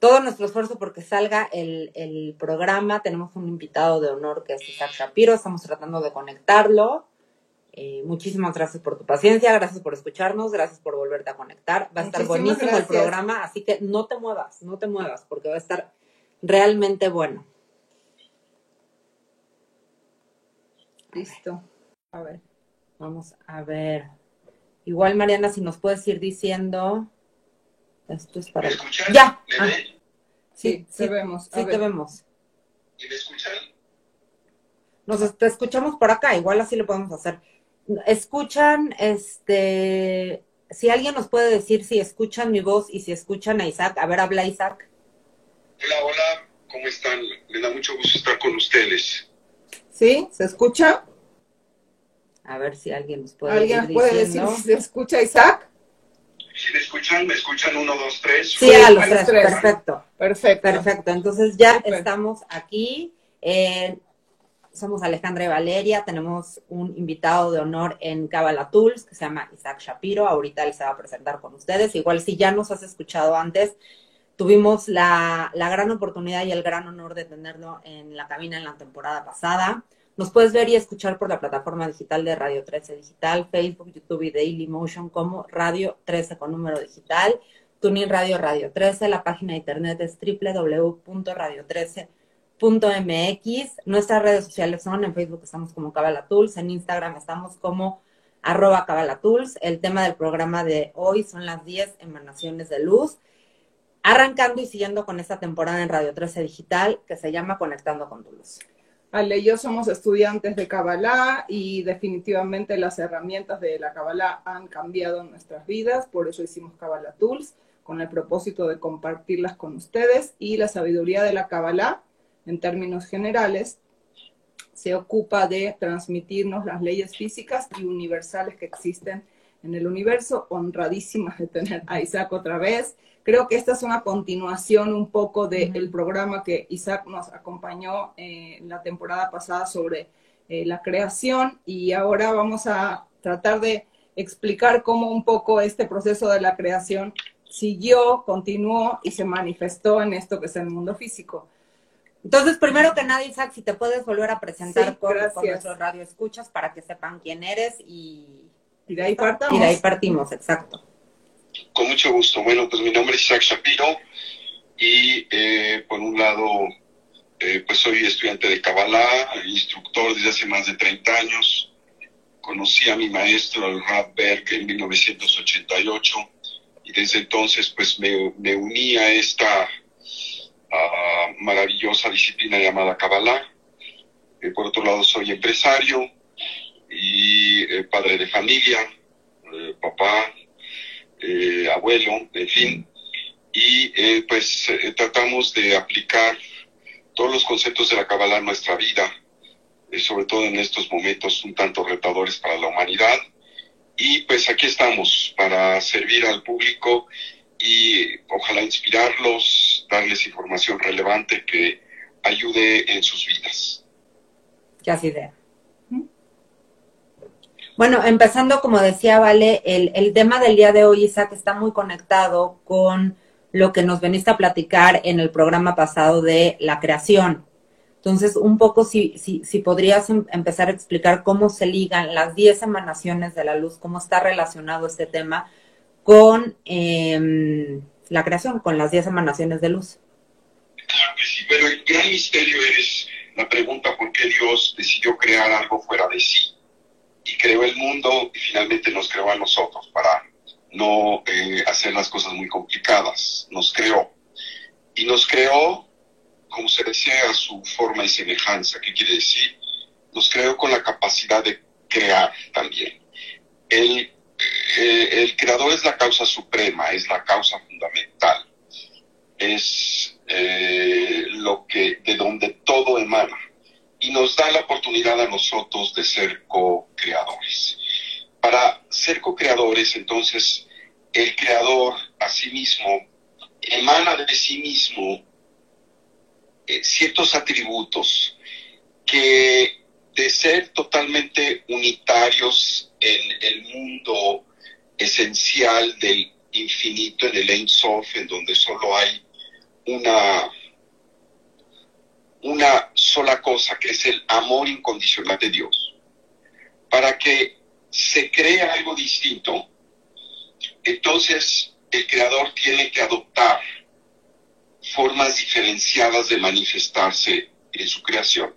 todo nuestro esfuerzo porque salga el, programa. Tenemos un invitado de honor que es Isaac Shapiro, estamos tratando de conectarlo. Eh, muchísimas gracias por tu paciencia, gracias por escucharnos, gracias por volverte a conectar. Va a estar buenísimo el programa, así que no te muevas, no te muevas, porque va a estar realmente bueno. Listo. A ver. Vamos a ver. Igual, Mariana, si nos puedes ir diciendo. Esto es para. ¿Me escuchan? Ya. Ah. Sí, te vemos. sí, te vemos. ¿Y me escuchan? Nos te escuchamos por acá, igual así lo podemos hacer. Escuchan, este. Si alguien nos puede decir si escuchan mi voz y si escuchan a Isaac. A ver, habla Isaac. Hola, hola, ¿cómo están? Me da mucho gusto estar con ustedes. ¿Sí? ¿Se escucha? A ver si alguien nos puede ¿Alguien nos puede decir si se escucha Isaac? Si me escuchan, me escuchan uno, dos, tres. Sí, a los tres, perfecto. Perfecto. Perfecto, entonces ya estamos aquí. Eh, somos Alejandra y Valeria, tenemos un invitado de honor en Kabbalah Tools que se llama Isaac Shapiro. Ahorita él se va a presentar con ustedes. Igual si ya nos has escuchado antes, tuvimos la, la gran oportunidad y el gran honor de tenerlo en la cabina en la temporada pasada. Nos puedes ver y escuchar por la plataforma digital de Radio 13 Digital, Facebook, YouTube y Daily Motion como Radio 13 con número digital, Tuning Radio Radio 13, la página de internet es www.radio13.mx. Nuestras redes sociales son, en Facebook estamos como Cabala Tools, en Instagram estamos como arroba Cabala. El tema del programa de hoy son las 10 emanaciones de luz. Arrancando y siguiendo con esta temporada en Radio 13 Digital que se llama Conectando con tu luz. Ale y yo somos estudiantes de Kabbalah y definitivamente las herramientas de la Kabbalah han cambiado nuestras vidas, por eso hicimos Kabbalah Tools, con el propósito de compartirlas con ustedes y la sabiduría de la Kabbalah, en términos generales, se ocupa de transmitirnos las leyes físicas y universales que existen en el universo, honradísimas de tener a Isaac otra vez. Creo que esta es una continuación un poco del programa que Isaac nos acompañó eh, en la temporada pasada sobre eh, la creación y ahora vamos a tratar de explicar cómo un poco este proceso de la creación siguió, continuó y se manifestó en esto que es el mundo físico. Entonces, primero que nada, Isaac, si te puedes volver a presentar con, con, nuestros radioescuchas para que sepan quién eres y... Y de ahí partimos. Y de ahí partimos, exacto. Con mucho gusto. Bueno, pues mi nombre es Isaac Shapiro y eh, por un lado, eh, pues soy estudiante de Kabbalah, instructor desde hace más de 30 años. Conocí a mi maestro, el Rav Berg, en 1988 y desde entonces pues me, me uní a esta maravillosa disciplina llamada Kabbalah. Eh, por otro lado, soy empresario y eh, padre de familia, eh, papá, eh, abuelo, en fin. Y eh, pues eh, tratamos de aplicar todos los conceptos de la Kabbalah en nuestra vida, sobre todo en estos momentos un tanto retadores para la humanidad. Y pues aquí estamos para servir al público y ojalá inspirarlos, darles información relevante que ayude en sus vidas. Ya idea. Bueno, empezando, como decía Vale, el, el, tema del día de hoy, Isaac, está muy conectado con lo que nos veniste a platicar en el programa pasado de la creación. Entonces, un poco si, si, si podrías em empezar a explicar cómo se ligan las 10 emanaciones de la luz, cómo está relacionado este tema con eh, la creación, con las 10 emanaciones de luz. Claro que sí, pero el gran misterio es la pregunta por qué Dios decidió crear algo fuera de sí y creó el mundo y finalmente nos creó a nosotros para no eh, hacer las cosas muy complicadas. Nos creó. Y nos creó, como se decía, a su forma y semejanza. ¿Qué quiere decir? Nos creó con la capacidad de crear también. El, eh, el creador es la causa suprema, es la causa fundamental. Es eh, lo que donde todo emana y nos da la oportunidad a nosotros de ser co-creadores. Para ser co-creadores, entonces, el creador a sí mismo emana de sí mismo eh, ciertos atributos que de ser totalmente unitarios en el mundo esencial del infinito, en el Ein Sof, en donde solo hay una, una sola cosa, que es el amor incondicional de Dios. Para que se cree algo distinto, entonces el creador tiene que adoptar formas diferenciadas de manifestarse en su creación.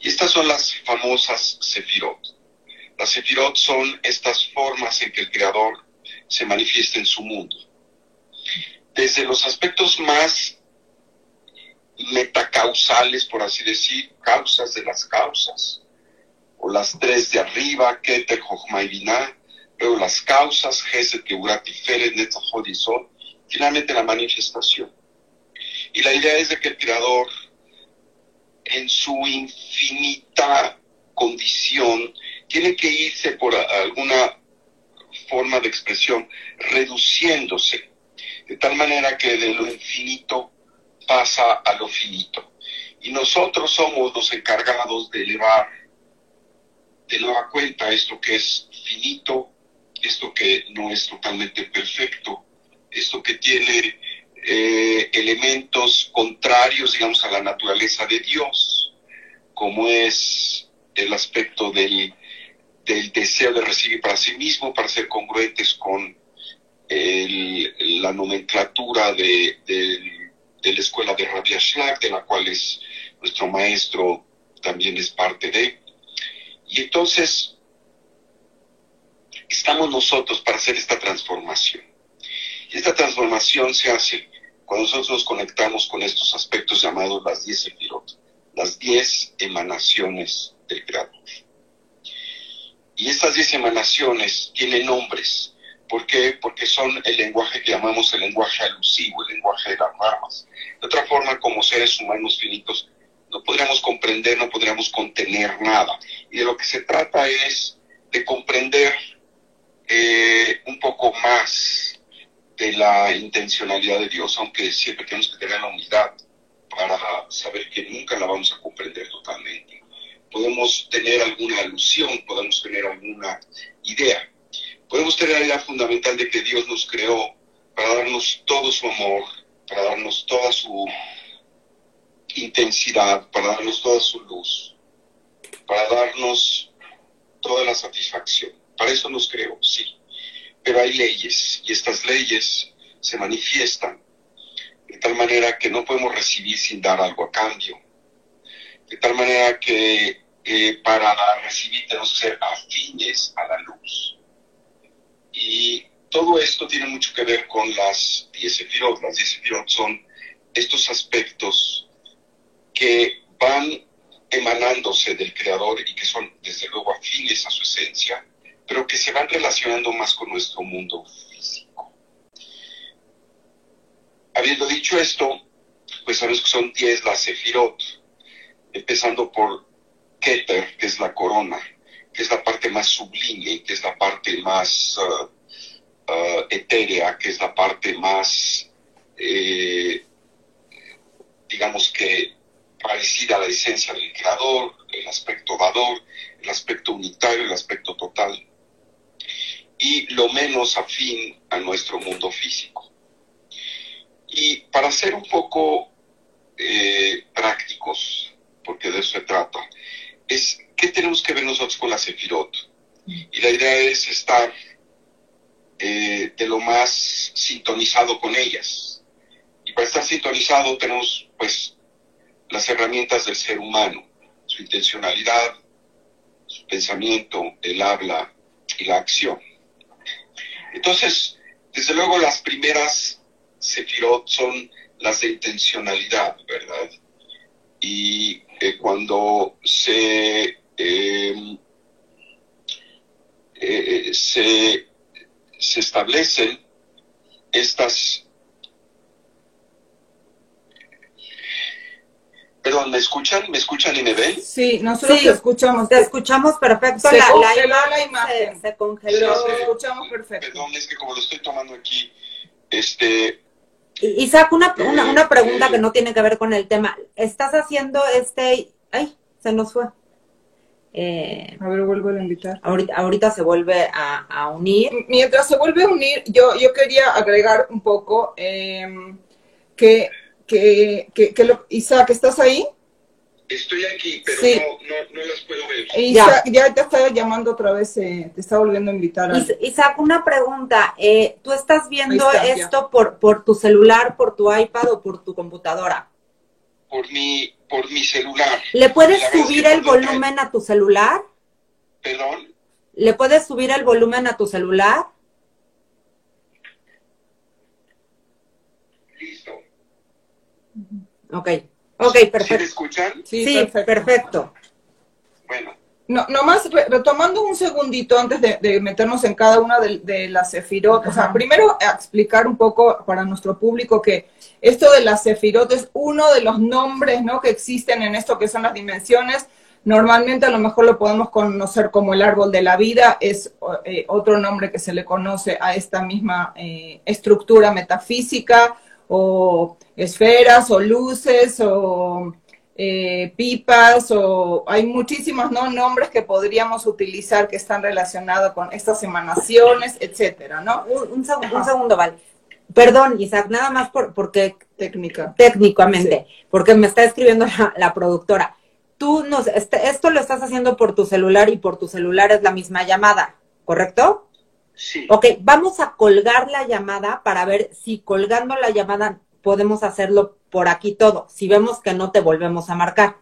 Y estas son las famosas sefirot. Las sefirot son estas formas en que el creador se manifiesta en su mundo. Desde los aspectos más metacausales, por así decir, causas de las causas, o las tres de arriba, Keter, Jochma y luego las causas, Netzachod y Sol, finalmente la manifestación. Y la idea es de que el Creador, en su infinita condición, tiene que irse por alguna forma de expresión, reduciéndose, de tal manera que de lo infinito pasa a lo finito. Y nosotros somos los encargados de elevar de nueva cuenta esto que es finito, esto que no es totalmente perfecto, esto que tiene eh, elementos contrarios, digamos, a la naturaleza de Dios, como es el aspecto del, del deseo de recibir para sí mismo, para ser congruentes con la nomenclatura de, de, la escuela de Rabia Schlag, de la cual es nuestro maestro también es parte de. Y entonces, estamos nosotros para hacer esta transformación. Y esta transformación se hace cuando nosotros nos conectamos con estos aspectos llamados las diez sefirot, las diez emanaciones del Creador. Y estas diez emanaciones tienen nombres. ¿Por qué? Porque son el lenguaje que llamamos el lenguaje alusivo, el lenguaje de las ramas. De otra forma, como seres humanos finitos, no podríamos comprender, no podríamos contener nada. Y de lo que se trata es de comprender eh, un poco más de la intencionalidad de Dios, aunque siempre tenemos que tener la humildad para saber que nunca la vamos a comprender totalmente. Podemos tener alguna alusión, podemos tener alguna idea. Podemos tener la idea fundamental de que Dios nos creó para darnos todo su amor, para darnos toda su intensidad, para darnos toda su luz, para darnos toda la satisfacción. Para eso nos creó, sí. Pero hay leyes y estas leyes se manifiestan de tal manera que no podemos recibir sin dar algo a cambio. De tal manera que eh, para recibir tenemos que ser afines a la luz. Y todo esto tiene mucho que ver con las 10 sefirot. Las 10 sefirot son estos aspectos que van emanándose del creador y que son desde luego afines a su esencia, pero que se van relacionando más con nuestro mundo físico. Habiendo dicho esto, pues sabemos que son 10 las sefirot, empezando por Keter, que es la corona, que es la parte más sublime, que es la parte más uh, uh, etérea, que es la parte más, eh, digamos que parecida a la esencia del creador, el aspecto dador, el aspecto unitario, el aspecto total, y lo menos afín a nuestro mundo físico. Y para ser un poco eh, prácticos, porque de eso se trata, es qué tenemos que ver nosotros con la Sefirot. Y la idea es estar eh, de lo más sintonizado con ellas. Y para estar sintonizado tenemos pues las herramientas del ser humano, su intencionalidad, su pensamiento, el habla y la acción. Entonces, desde luego las primeras sefirot son las de intencionalidad, ¿verdad? Y eh, cuando se, em, eh, se, se establecen estas Perdón, ¿me escuchan? ¿Me escuchan y me ven? Sí, nosotros Sí, te escuchamos. Te escuchamos perfecto. Se la, congeló la imagen. Se, se congeló. Escuchamos perfecto. Perdón, es que como lo estoy tomando aquí, este, Y- Isaac, una, una, una pregunta que no tiene que ver con el tema. ¿Estás haciendo este... Ay, se nos fue. Eh, A ver, vuelvo a invitar. ahorita, ahorita se vuelve a, a unir. Mientras se vuelve a unir, yo, yo quería agregar un poco eh, que, que, que, que lo- Isaac, ¿estás ahí? Estoy aquí, pero Sí. no, no, no las puedo ver. Isaac, ya te está llamando otra vez, eh, te está volviendo a invitar. a- Is- Isaac, una pregunta. Eh, ¿Tú estás viendo ya. esto por, por tu celular, por tu iPad o por tu computadora? Por mi, por mi celular. ¿Le puedes subir el volumen a tu celular? Perdón, ¿Le puedes subir el volumen a tu celular? listo. Ok, ok, ¿Sí me perfecto. escuchan? Sí, Sí, perfecto. perfecto. Bueno, No, nomás re- retomando un segundito antes de, de meternos en cada una de, de las sefirot, o sea, primero a explicar un poco para nuestro público que esto de las sefirot es uno de los nombres, ¿no? Que existen en esto que son las dimensiones. Normalmente a lo mejor lo podemos conocer como el árbol de la vida, es eh, otro nombre que se le conoce a esta misma eh, estructura metafísica o esferas o luces o eh, pipas o hay muchísimos ¿no? nombres que podríamos utilizar que están relacionados con estas emanaciones, etcétera, ¿no? Un, un seg- un Ajá. segundo, vale. Perdón, Isaac, nada más por, porque Técnica. técnicamente, porque me está escribiendo la, la productora. Tú nos, este- esto lo estás haciendo por tu celular y por tu celular es la misma llamada, ¿correcto? Sí. Ok, vamos a colgar la llamada para ver si colgando la llamada podemos hacerlo por aquí todo. Si vemos que no te volvemos a marcar.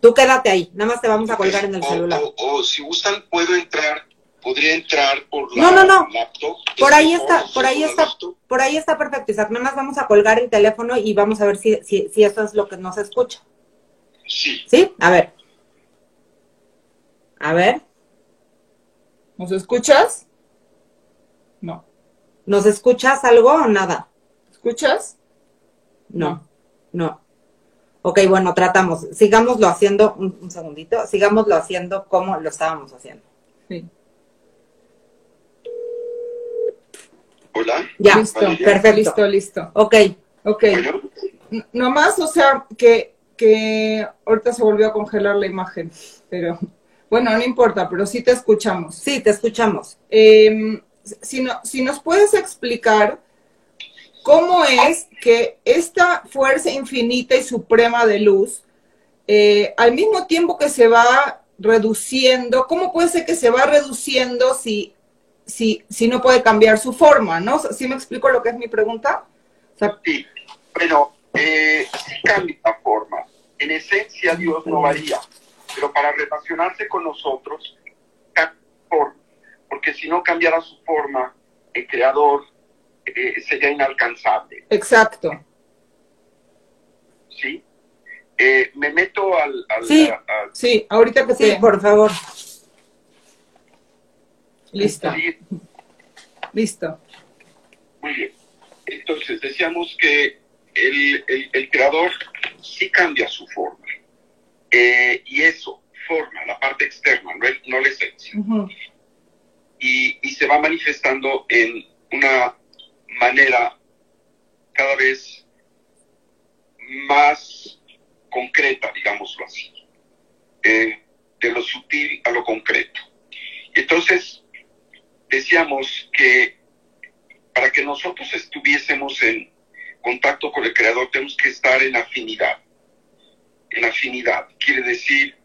Tú quédate ahí, nada más te vamos a colgar en el O- celular. O, o si gustan, puedo entrar, podría entrar por la No, no, no. laptop. Por ¿Es ahí está, por ahí está, laptop? por ahí está perfecto, Isaac. Nada más vamos a colgar el teléfono y vamos a ver si, si, si eso es lo que nos escucha. Sí. ¿Sí? A ver. A ver. ¿Nos escuchas? No. ¿Nos escuchas algo o nada? ¿Escuchas? No. No. Ok, bueno, tratamos. Sigámoslo haciendo, un, un segundito, sigámoslo haciendo como lo estábamos haciendo. Sí. Hola. Ya, listo, perfecto. listo, listo. Ok, Ok. Bueno, Nomás, o sea, que, que ahorita se volvió a congelar la imagen, pero bueno, no importa, pero sí te escuchamos. sí, te escuchamos. Eh, si, no- si nos puedes explicar cómo es que esta fuerza infinita y suprema de luz, eh, al mismo tiempo que se va reduciendo, ¿cómo puede ser que se va reduciendo si, si, si no puede cambiar su forma? ¿no? ¿Sí me explico lo que es mi pregunta? O sea, sí. Bueno, eh, sí cambia la forma. En esencia, Dios no varía, pero para relacionarse con nosotros, cambia forma. Porque si no cambiara su forma, el creador eh, sería inalcanzable. exacto. ¿Sí? Eh, me meto al. al- Sí. a- a- Sí, ahorita que Sí, te... por favor. Listo, sí, listo. Muy bien. Entonces, decíamos que el, el- el creador sí cambia su forma. Eh, y eso forma la parte externa, no, el- no la esencia. Ujú. Y, y se va manifestando en una manera cada vez más concreta, digámoslo así. Eh, de lo sutil a lo concreto. Entonces, decíamos que para que nosotros estuviésemos en contacto con el Creador tenemos que estar en afinidad. En afinidad quiere decir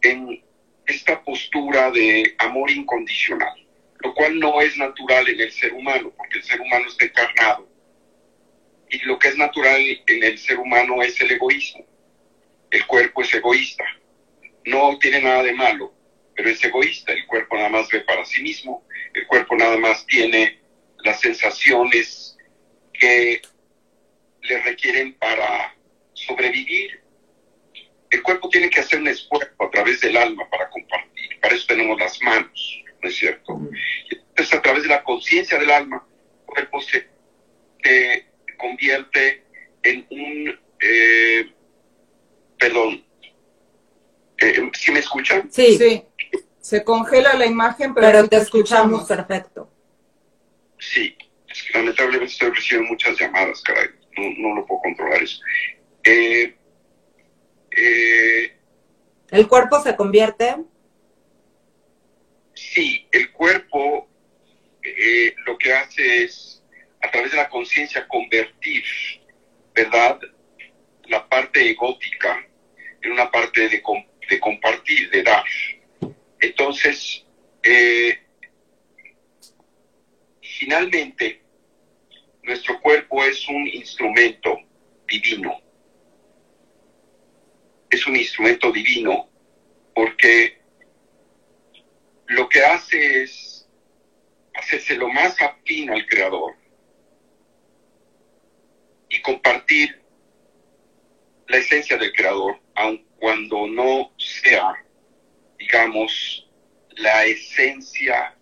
en esta postura de amor incondicional, lo cual no es natural en el ser humano, porque el ser humano está encarnado. Y lo que es natural en el ser humano es el egoísmo. El cuerpo es egoísta. No tiene nada de malo, pero es egoísta. El cuerpo nada más ve para sí mismo. El cuerpo nada más tiene las sensaciones que le requieren para sobrevivir. El cuerpo tiene que hacer un esfuerzo a través del alma para compartir. Para eso tenemos las manos, ¿no es cierto? Entonces, a través de la conciencia del alma, el cuerpo se, se convierte en un eh, perdón, eh, ¿sí me escuchan? Sí. sí. Se congela la imagen, pero, te, escuchamos. perfecto. Sí, lamentablemente estoy recibiendo muchas llamadas, caray. No, no lo puedo controlar eso. Eh, eh, ¿El cuerpo se convierte? Sí, el cuerpo eh, lo que hace es, a través de la conciencia, convertir, ¿verdad? La parte egótica en una parte de, de compartir, de dar. Entonces, eh, finalmente, nuestro cuerpo es un instrumento divino. Es un instrumento divino porque lo que hace es hacerse lo más afín al Creador y compartir la esencia del Creador, aun cuando no sea digamos, la esencia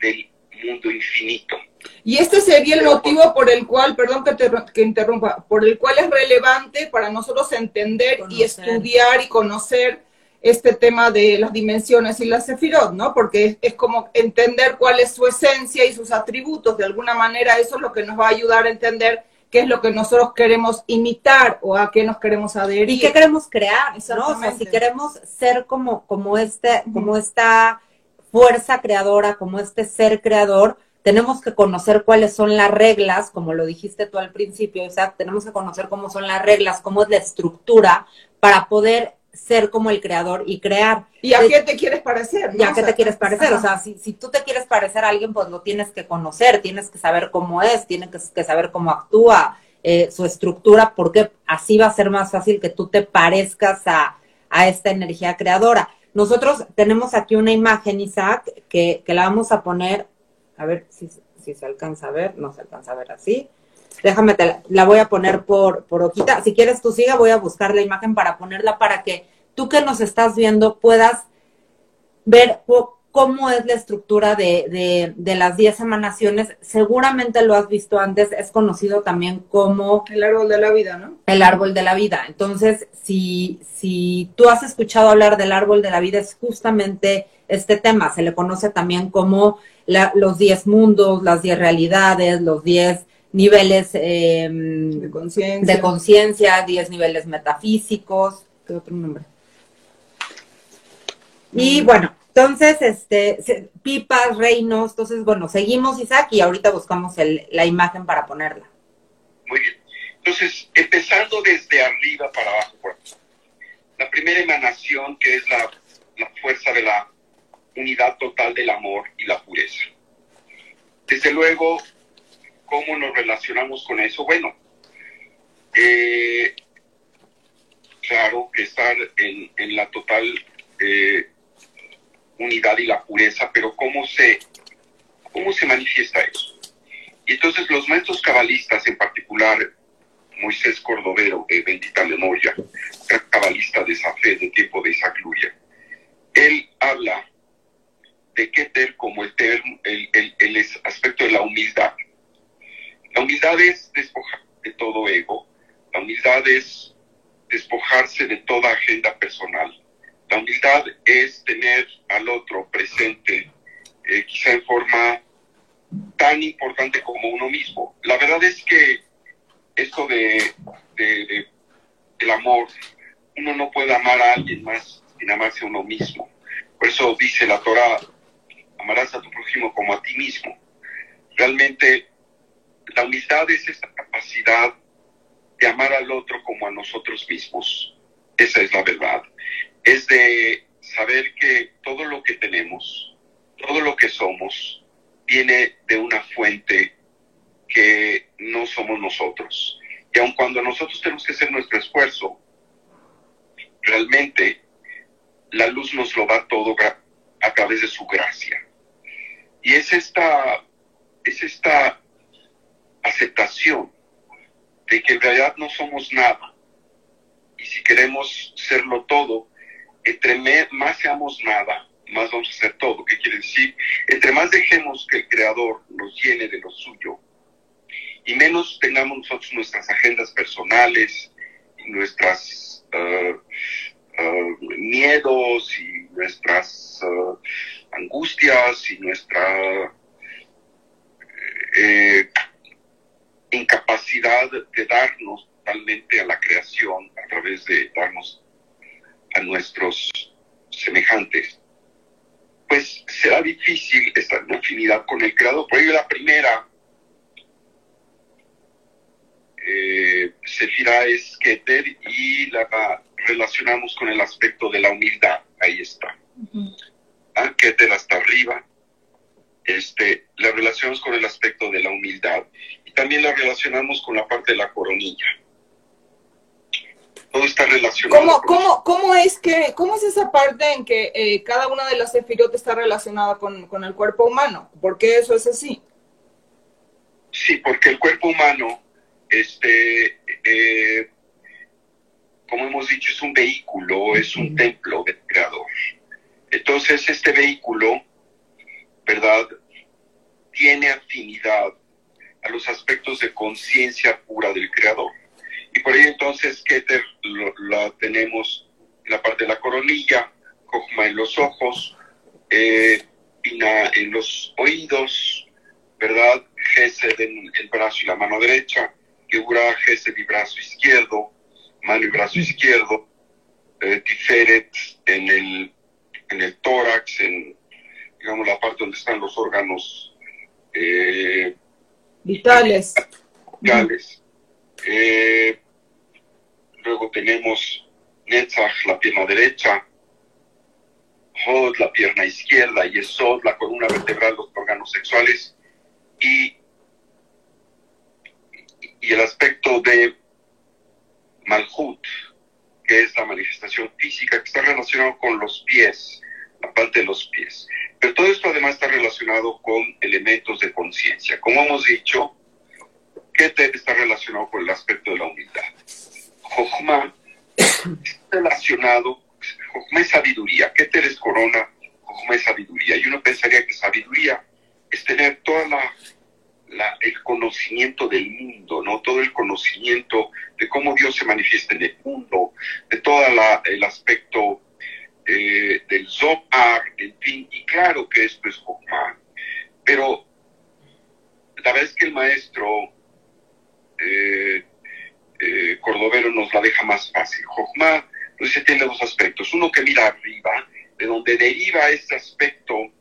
del mundo infinito. Y este sería el motivo por el cual, perdón que te que interrumpa, por el cual es relevante para nosotros entender y estudiar y conocer este tema de las dimensiones y las sefirot, ¿no? Porque es, como entender cuál es su esencia y sus atributos. De alguna manera eso es lo que nos va a ayudar a entender qué es lo que nosotros queremos imitar o a qué nos queremos adherir. Y qué queremos crear, ¿no? O sea, si queremos ser como, como, este, como esta fuerza creadora, como este ser creador, tenemos que conocer cuáles son las reglas, como lo dijiste tú al principio, o sea, tenemos que conocer cómo son las reglas, cómo es la estructura para poder ser como el creador y crear. ¿Y a qué te quieres parecer? ¿Y a qué te quieres parecer? O sea, si, si, tú te quieres parecer a alguien, pues lo tienes que conocer, tienes que saber cómo es, tienes que, saber cómo actúa, eh, su estructura, porque así va a ser más fácil que tú te parezcas a, esta energía creadora. Nosotros tenemos aquí una imagen, Isaac, que, que la vamos a poner, a ver si, si se alcanza a ver, no se alcanza a ver así. Déjame, te la, voy a poner por, por hojita. Si quieres tú siga, voy a buscar la imagen para ponerla para que tú que nos estás viendo puedas ver cómo es la estructura de, de, las 10 emanaciones. Seguramente lo has visto antes, es conocido también como... El árbol de la vida, ¿no? El árbol de la vida. Entonces, si, si tú has escuchado hablar del árbol de la vida, es justamente este tema. Se le conoce también como los 10 mundos, las 10 realidades, los 10 niveles em, de conciencia, 10 niveles metafísicos. ¿Qué otro nombre? Y mm. bueno, entonces, este, pipas, reinos, entonces, bueno, seguimos, Isaac, y ahorita buscamos la imagen para ponerla. Muy bien. Entonces, empezando desde arriba para abajo, la primera emanación, que es la, fuerza de la unidad total del amor y la pureza. Desde luego, ¿Cómo nos relacionamos con eso? Bueno, eh, claro que estar en, la total eh, unidad y la pureza, pero ¿cómo se, ¿cómo se manifiesta eso? Y entonces los maestros cabalistas, en particular Moisés Cordovero, de bendita memoria, cabalista de esa fe de tiempo de esa gloria, él habla de Keter como el, el, el, el aspecto de la humildad. La humildad es despojar de todo ego, la humildad es despojarse de toda agenda personal. La humildad es tener al otro presente, eh, quizá en forma tan importante como uno mismo. La verdad es que esto de, del amor, uno no puede amar a alguien más sin amarse a uno mismo. Por eso dice la Torah, amarás a tu prójimo como a ti mismo. Realmente la humildad es esa capacidad de amar al otro como a nosotros mismos. Esa es la verdad. Es de saber que todo lo que tenemos, todo lo que somos, viene de una fuente que no somos nosotros. Y aun cuando nosotros tenemos que hacer nuestro esfuerzo, realmente la luz nos lo da todo a través de su gracia. Y es esta, es esta aceptación de que en realidad no somos nada. Y si queremos serlo todo, entre más seamos nada, más vamos a ser todo. ¿Qué quiere decir? Entre más dejemos que el Creador nos llene de lo suyo y menos tengamos nosotros nuestras agendas personales y nuestras uh, uh, miedos y nuestras uh, angustias y nuestra eh, incapacidad de darnos totalmente a la creación a través de darnos a nuestros semejantes, pues será difícil estar en afinidad con el Creador. Por ello la primera eh, Sefira es Keter y la relacionamos con el aspecto de la humildad. Ahí está. Uh Keter hasta arriba. Este, la relacionamos con el aspecto de la humildad y también la relacionamos con la parte de la coronilla. Todo está relacionado. ¿Cómo, cómo, cómo es, que, cómo es esa parte en que eh, cada una de las sefirot está relacionada con, con el cuerpo humano? ¿Por qué eso es así? Sí, porque el cuerpo humano este, eh, como hemos dicho, es un vehículo, es un templo del Creador. Entonces, este vehículo, ¿verdad? Tiene afinidad a los aspectos de conciencia pura del Creador. Y por ello entonces Keter la tenemos en la parte de la coronilla, Kojma en los ojos, eh, Pina en los oídos, ¿verdad? Gesed en el brazo y la mano derecha, Geburah Gesed y brazo izquierdo, mano y brazo izquierdo, eh, Tiferet en el, en el tórax, en digamos la parte donde están los órganos eh, vitales. vitales. Eh, luego tenemos Netzach, la pierna derecha, Hod, la pierna izquierda, y Esod, la columna vertebral, los órganos sexuales, y y el aspecto de Malhut, que es la manifestación física que está relacionado con los pies, la parte de los pies. Pero todo esto además está relacionado con elementos de conciencia. Como hemos dicho, Keter está relacionado con el aspecto de la humildad. Jochma relacionado, Jochma es sabiduría, Keter es corona, Jochma es sabiduría. Y uno pensaría que sabiduría es tener toda la el conocimiento del mundo, ¿no? Todo el conocimiento de cómo Dios se manifiesta en el mundo, de todo el aspecto eh, del Zohar, en fin, y claro que esto es Jochma, pero la vez que el maestro eh, eh, Cordovero nos la deja más fácil. Jochma, entonces tiene dos aspectos. Uno que mira arriba, de donde deriva este aspecto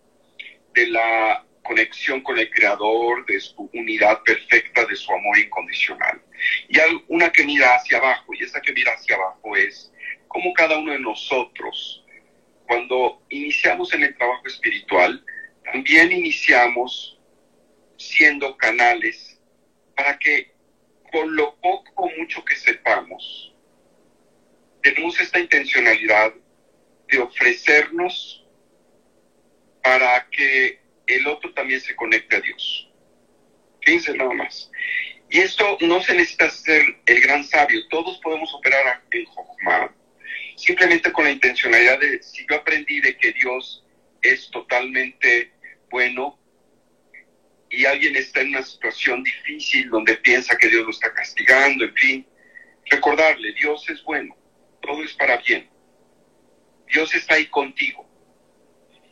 de la conexión con el Creador, de su unidad perfecta, de su amor incondicional. Y hay una que mira hacia abajo, y esa que mira hacia abajo es como cada uno de nosotros, cuando iniciamos en el trabajo espiritual, también iniciamos siendo canales para que con lo poco o mucho que sepamos, tenemos esta intencionalidad de ofrecernos para que el otro también se conecta a Dios. Fíjense nada más. Y esto no se necesita ser el gran sabio, todos podemos operar en Jochma, simplemente con la intencionalidad de, si yo aprendí de que Dios es totalmente bueno y alguien está en una situación difícil donde piensa que Dios lo está castigando, en fin, recordarle, Dios es bueno, todo es para bien, Dios está ahí contigo.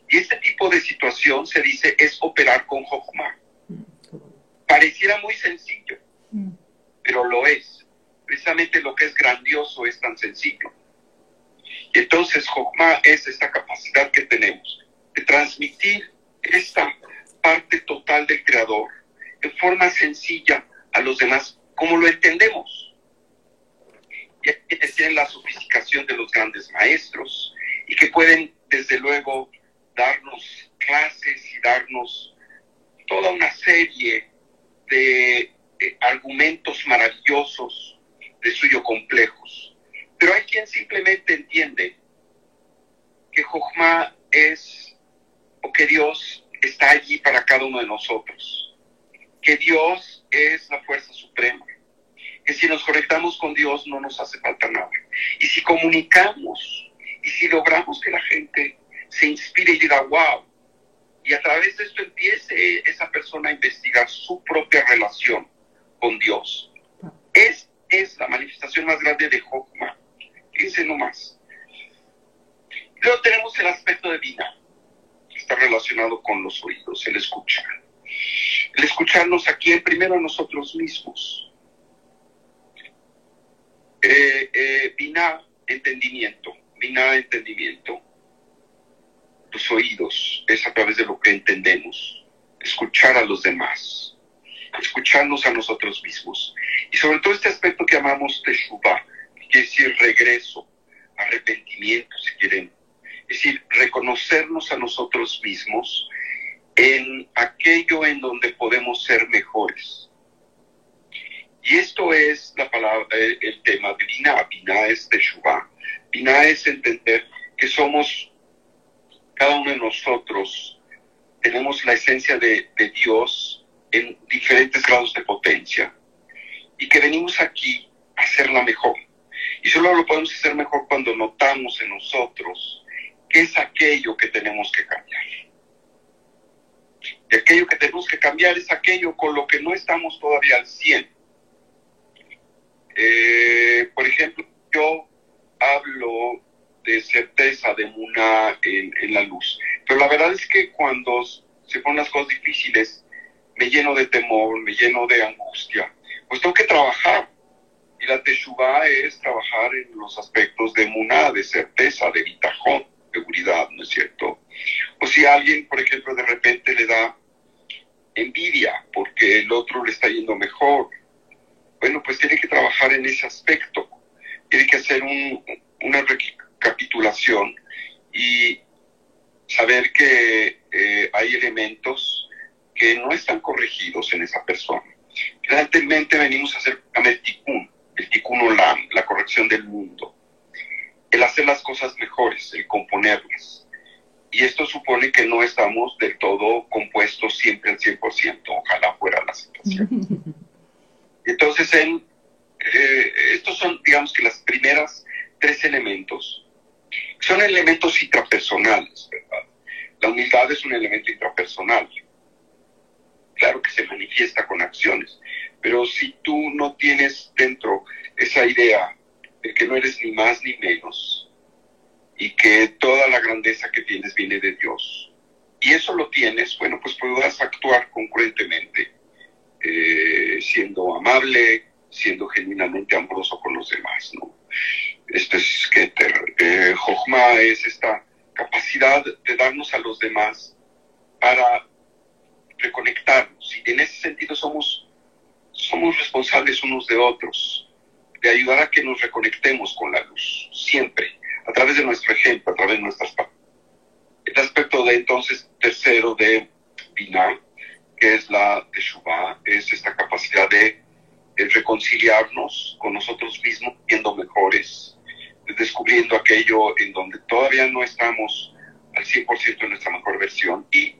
Y este tipo de situación se dice es operar con Jochma. Pareciera muy sencillo, pero lo es. Precisamente lo que es grandioso es tan sencillo. Entonces Jochma es esta capacidad que tenemos de transmitir esta parte total del Creador en forma sencilla a los demás, como lo entendemos. Y aquí tienen la sofisticación de los grandes maestros y que pueden, desde luego, darnos clases y darnos toda una serie de, argumentos maravillosos de suyo complejos. Pero hay quien simplemente entiende que Jochma es, o que Dios está allí para cada uno de nosotros, que Dios es la fuerza suprema, que si nos conectamos con Dios no nos hace falta nada. Y si comunicamos y si logramos que la gente se inspire y diga, wow, y a través de esto empiece esa persona a investigar su propia relación con Dios. Es, es la manifestación más grande de Jochma. fíjense nomás. Luego tenemos el aspecto de vida, está relacionado con los oídos, el escuchar. El escucharnos aquí, primero a nosotros mismos. Eh, eh, entendimiento. Vina, entendimiento. Los oídos es a través de lo que entendemos. Escuchar a los demás. Escucharnos a nosotros mismos. Y sobre todo este aspecto que llamamos Teshuvah, que quiere decir regreso, arrepentimiento, si quieren. Es decir, reconocernos a nosotros mismos en aquello en donde podemos ser mejores. Y esto es la palabra, el tema de Binah. Binah es Teshuvah. Es entender que somos, cada uno de nosotros, tenemos la esencia de, de Dios en diferentes grados de potencia y que venimos aquí a hacerla mejor. Y solo lo podemos hacer mejor cuando notamos en nosotros es aquello que tenemos que cambiar. Y aquello que tenemos que cambiar es aquello con lo que no estamos todavía al 100. Eh, por ejemplo, yo hablo de certeza, de muna en, en, la luz. Pero la verdad es que cuando se ponen las cosas difíciles, me lleno de temor, me lleno de angustia. Pues tengo que trabajar. Y la teshuva es trabajar en los aspectos de muna, de certeza, de bitajón, seguridad, ¿no es cierto? O si alguien, por ejemplo, de repente le da envidia porque el otro le está yendo mejor, bueno, pues tiene que trabajar en ese aspecto, tiene que hacer una recapitulación y saber que eh, hay elementos que no están corregidos en esa persona. Generalmente venimos a hacer el el olam, la corrección del mundo, el hacer las cosas mejores, el componerlas y esto supone que no estamos del todo compuestos siempre al 100%, ojalá fuera la situación. Entonces, en, eh, estos son, digamos que las primeras tres elementos. Son elementos intrapersonales, ¿verdad? La humildad es un elemento intrapersonal. Claro que se manifiesta con acciones, pero si tú no tienes dentro esa idea de que no eres ni más ni menos, y que toda la grandeza que tienes viene de Dios. Y eso lo tienes, bueno, pues podrás actuar concurrentemente, eh, siendo amable, siendo genuinamente amoroso con los demás, ¿no? Este es que eh, es esta capacidad de darnos a los demás para reconectarnos. Y en ese sentido somos, somos responsables unos de otros, de ayudar a que nos reconectemos con la luz, siempre a través de nuestro ejemplo, a través de nuestras El aspecto de entonces tercero de Binah, que es la de Shubá, es esta capacidad de, reconciliarnos con nosotros mismos, siendo mejores, descubriendo aquello en donde todavía no estamos al 100% en nuestra mejor versión y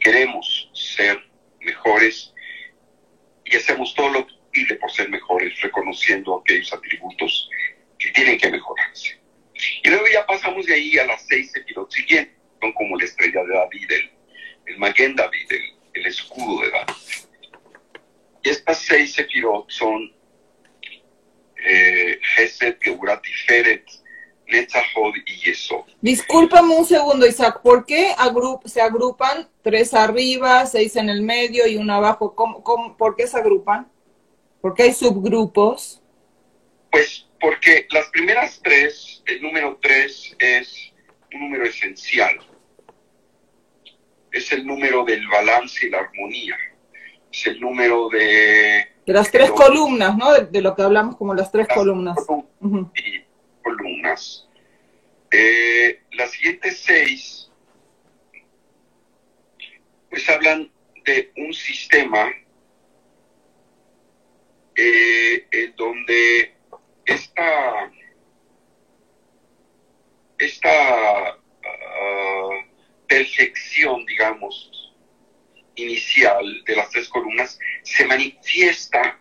queremos ser mejores y hacemos todo lo posible por ser mejores, reconociendo aquellos atributos que tienen que mejorarse. Y luego ya pasamos de ahí a las seis sefirot siguientes, son como la estrella de David, el, el Maguen David, el, escudo de David. Y estas seis sefirot son eh, Geset, Geurat y Feret, Netzahod y Yesod. Discúlpame un segundo, Isaac, ¿por qué se agrupan tres arriba, seis en el medio y uno abajo? ¿Cómo, por qué se agrupan? ¿Por qué hay subgrupos? Pues porque las primeras tres, el número tres es un número esencial. Es el número del balance y la armonía. Es el número de... De las tres columnas, ¿no? De, lo que hablamos como las tres columnas. Y columnas. Eh, las siguientes seis, pues hablan de un sistema eh, en donde esta, esta uh, perfección, digamos, inicial de las tres columnas se manifiesta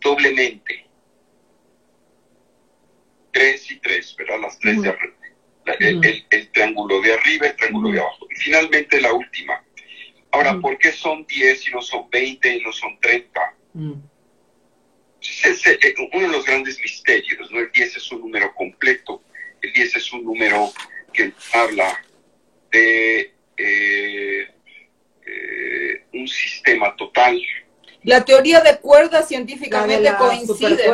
doblemente. Tres y tres, ¿verdad? Las tres de arriba. El, triángulo de arriba, el triángulo de abajo. Y finalmente la última. Ahora, ¿por qué son diez y no son veinte y no son treinta? Eh, uno de los grandes misterios, ¿no? El 10 es un número completo, el 10 es un número que habla de eh, eh, un sistema total. La teoría de cuerdas científicamente coincide.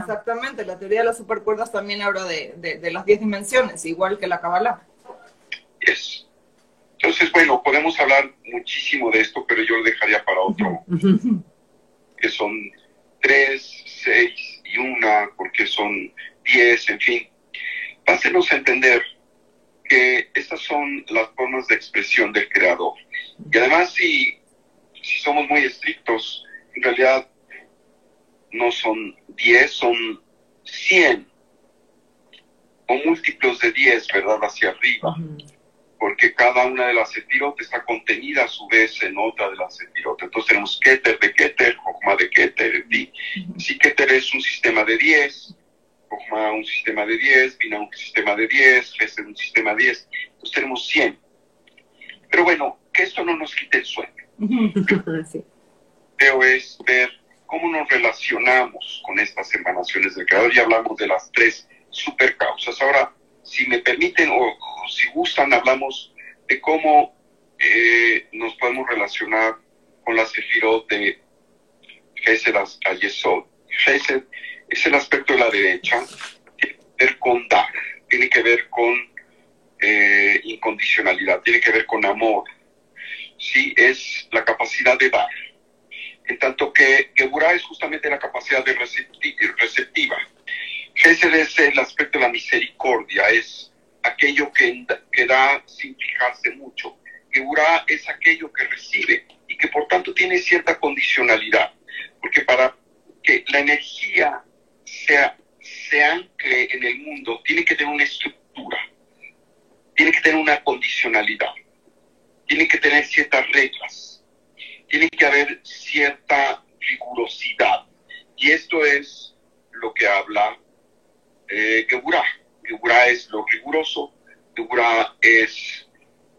exactamente, la teoría de las supercuerdas también habla de, de, las 10 dimensiones, igual que la Kabbalah. Entonces, bueno, podemos hablar muchísimo de esto, pero yo lo dejaría para otro, que son tres, seis y una, porque son diez, en fin. Pásenos a entender que estas son las formas de expresión del creador. Y además, si, somos muy estrictos, en realidad no son 10, son 100 o múltiplos de 10, ¿verdad? Hacia arriba. Porque cada una de las sefirot está contenida a su vez en otra de las sefirot. Entonces tenemos Keter de Keter, Jokma de Keter, Si Keter es un sistema de 10, Jokma un sistema de 10, Bina un sistema de 10, Gesed un sistema de 10. Entonces tenemos 100. Pero bueno, que esto no nos quite el sueño. sí. Creo es ver cómo nos relacionamos con estas emanaciones del Creador. Ya hablamos de las tres supercausas. Ahora, si me permiten o, si gustan, hablamos de cómo eh, nos podemos relacionar con la sefirot de Gesed a Yesod. Es el aspecto de la derecha, tiene que ver con dar, tiene que ver con eh, incondicionalidad, tiene que ver con amor. Sí, es la capacidad de dar. En tanto que Geburah es justamente la capacidad de receptiva. Gesed es el aspecto de la misericordia, es aquello que, que da sin fijarse mucho. Geburah es aquello que recibe y que por tanto tiene cierta condicionalidad. Porque para que la energía sea, se ancle en el mundo, tiene que tener una estructura, tiene que tener una condicionalidad, tiene que tener ciertas reglas, tiene que haber cierta rigurosidad. Y esto es lo que habla eh, Geburah. Geburah es lo riguroso, Geburah es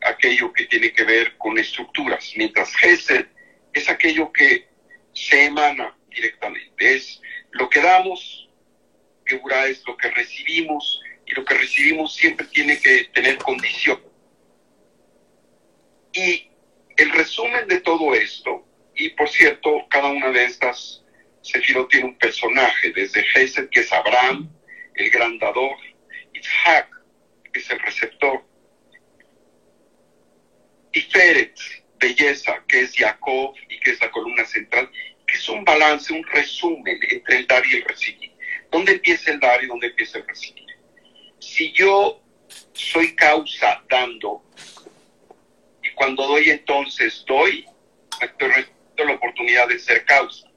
aquello que tiene que ver con estructuras, mientras Gesed es aquello que se emana directamente, es lo que damos, Geburah es lo que recibimos, y lo que recibimos siempre tiene que tener condición. Y el resumen de todo esto, y por cierto, cada una de estas Sefirot tiene un personaje, desde Gesed, que es Abraham, el gran dador, Isaac, que es el receptor, y Feret, belleza, que es Jacob y que es la columna central, que es un balance, un resumen entre el dar y el recibir. ¿Dónde empieza el dar y dónde empieza el recibir? Si yo soy causa dando, y cuando doy entonces doy, estoy la oportunidad de ser causa.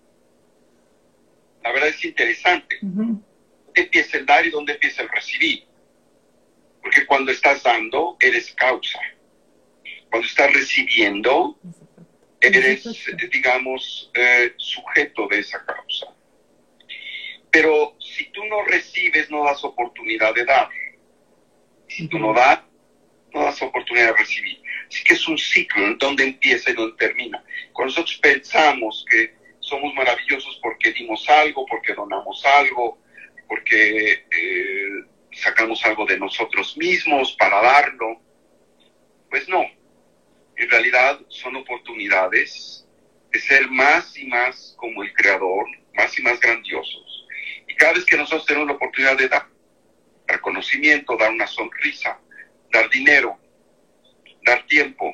La verdad es interesante. ¿Dónde empieza el dar y dónde empieza el recibir? Porque cuando estás dando, eres causa. Cuando estás recibiendo, eres, digamos, eh, sujeto de esa causa. Pero si tú no recibes, no das oportunidad de dar. Si tú no das, no das oportunidad de recibir. Así que es un ciclo donde empieza y donde termina. Cuando nosotros pensamos que somos maravillosos porque dimos algo, porque donamos algo, porque eh, sacamos algo de nosotros mismos para darlo, pues no, en realidad son oportunidades de ser más y más como el Creador, más y más grandiosos. Y cada vez que nosotros tenemos la oportunidad de dar reconocimiento, dar una sonrisa, dar dinero, dar tiempo,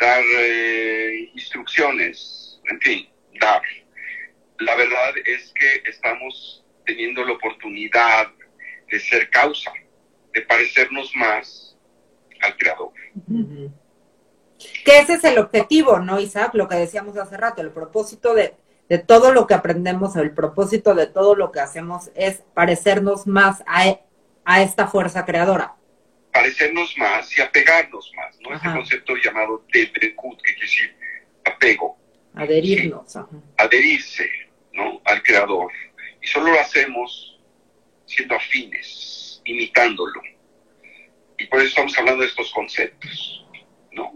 dar eh, instrucciones, en fin, dar. La verdad es que estamos teniendo la oportunidad de ser causa, de parecernos más al Creador. Que ese es el objetivo, ¿no, Isaac? Lo que decíamos hace rato, el propósito de, todo lo que aprendemos, el propósito de todo lo que hacemos es parecernos más a, a esta fuerza creadora. Parecernos más y apegarnos más, ¿no? Este concepto llamado Tebekut, que quiere decir apego. Adherirnos. Adherirse, ¿no? Al creador. Y solo lo hacemos siendo afines, imitándolo. Y por eso estamos hablando de estos conceptos, ¿no?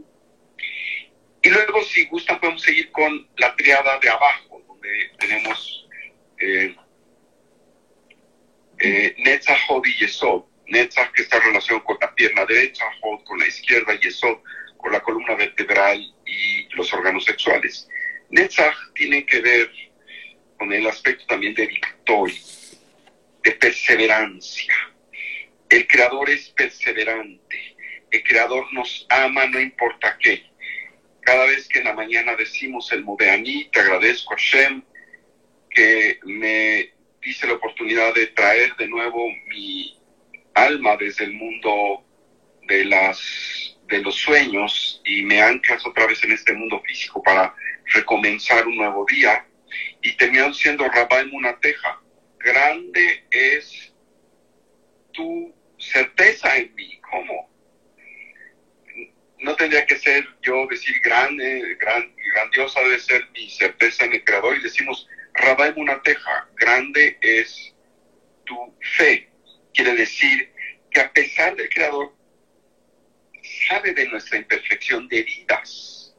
Y luego, si gustan, podemos seguir con la triada de abajo, donde tenemos eh, eh, y Yesod. Netzach, que está relacionado con la pierna derecha, Hod con la izquierda, Yesod con la columna vertebral y los órganos sexuales. Netzach tiene que ver con el aspecto también de victoria, de perseverancia. El Creador es perseverante. El Creador nos ama no importa qué. Cada vez que en la mañana decimos el Modeaní, te agradezco a Shem que me dice la oportunidad de traer de nuevo mi alma desde el mundo de las de los sueños y me anclas otra vez en este mundo físico para recomenzar un nuevo día y terminó siendo Rabá teja grande es tu certeza en mí, ¿cómo? No tendría que ser yo decir grande, gran, grandiosa debe ser mi certeza en el Creador y decimos Rabá teja grande es tu fe. Quiere decir que a pesar del Creador, sabe de nuestra imperfección de vidas,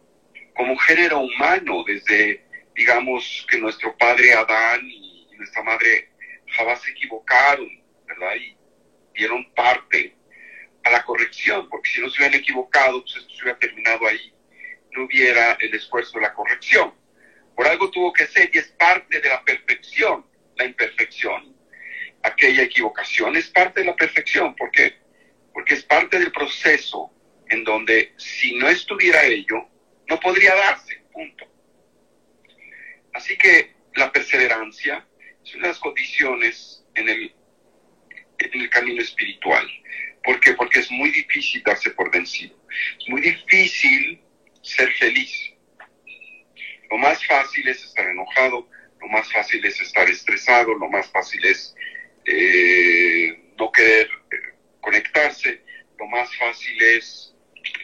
como género humano, desde, digamos, que nuestro padre Adán y nuestra madre Jabá se equivocaron, ¿verdad? Y dieron parte a la corrección, porque si no se hubieran equivocado, pues esto se hubiera terminado ahí, no hubiera el esfuerzo de la corrección. Por algo tuvo que ser y es parte de la perfección, la imperfección. Aquella equivocación es parte de la perfección, porque porque es parte del proceso en donde si no estuviera ello, no podría darse, punto. Así que la perseverancia es una de las condiciones en el, en el camino espiritual. ¿Por qué? Porque es muy difícil darse por vencido. Es muy difícil ser feliz. Lo más fácil es estar enojado, lo más fácil es estar estresado, lo más fácil es eh, no querer eh, conectarse, lo más fácil es